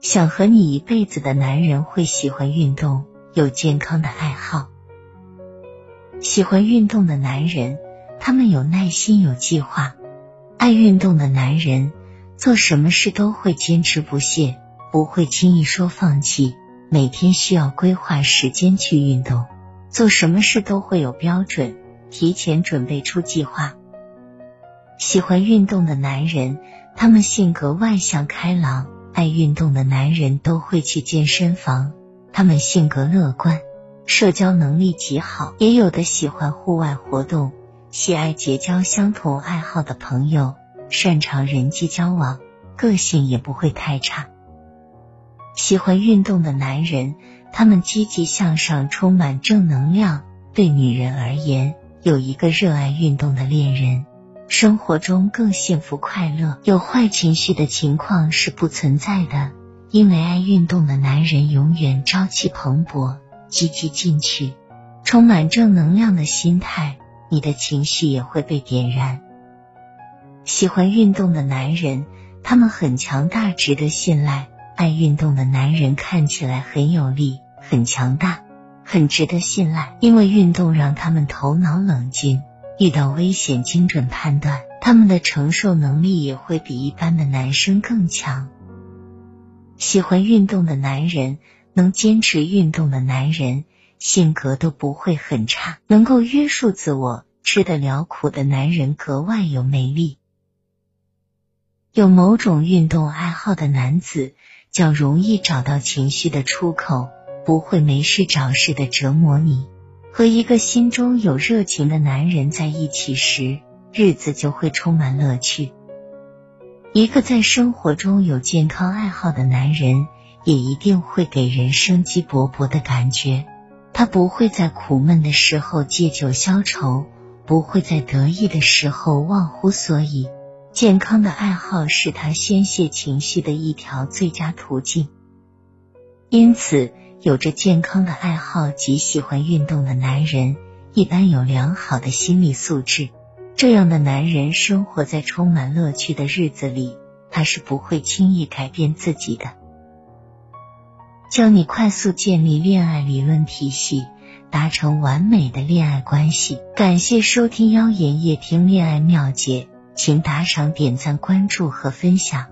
想和你一辈子的男人会喜欢运动，有健康的爱好。喜欢运动的男人，他们有耐心、有计划。爱运动的男人，做什么事都会坚持不懈，不会轻易说放弃。每天需要规划时间去运动，做什么事都会有标准，提前准备出计划。喜欢运动的男人，他们性格外向开朗。爱运动的男人都会去健身房，他们性格乐观，社交能力极好。也有的喜欢户外活动，喜爱结交相同爱好的朋友，擅长人际交往，个性也不会太差。喜欢运动的男人，他们积极向上，充满正能量。对女人而言，有一个热爱运动的恋人。生活中更幸福快乐，有坏情绪的情况是不存在的，因为爱运动的男人永远朝气蓬勃、积极进取，充满正能量的心态，你的情绪也会被点燃。喜欢运动的男人，他们很强大，值得信赖。爱运动的男人看起来很有力、很强大、很值得信赖，因为运动让他们头脑冷静。遇到危险，精准判断，他们的承受能力也会比一般的男生更强。喜欢运动的男人，能坚持运动的男人，性格都不会很差，能够约束自我、吃得了苦的男人格外有魅力。有某种运动爱好的男子，较容易找到情绪的出口，不会没事找事的折磨你。和一个心中有热情的男人在一起时，日子就会充满乐趣。一个在生活中有健康爱好的男人，也一定会给人生机勃勃的感觉。他不会在苦闷的时候借酒消愁，不会在得意的时候忘乎所以。健康的爱好是他宣泄情绪的一条最佳途径。因此。有着健康的爱好及喜欢运动的男人，一般有良好的心理素质。这样的男人生活在充满乐趣的日子里，他是不会轻易改变自己的。教你快速建立恋爱理论体系，达成完美的恋爱关系。感谢收听妖言夜听恋爱妙解，请打赏、点赞、关注和分享。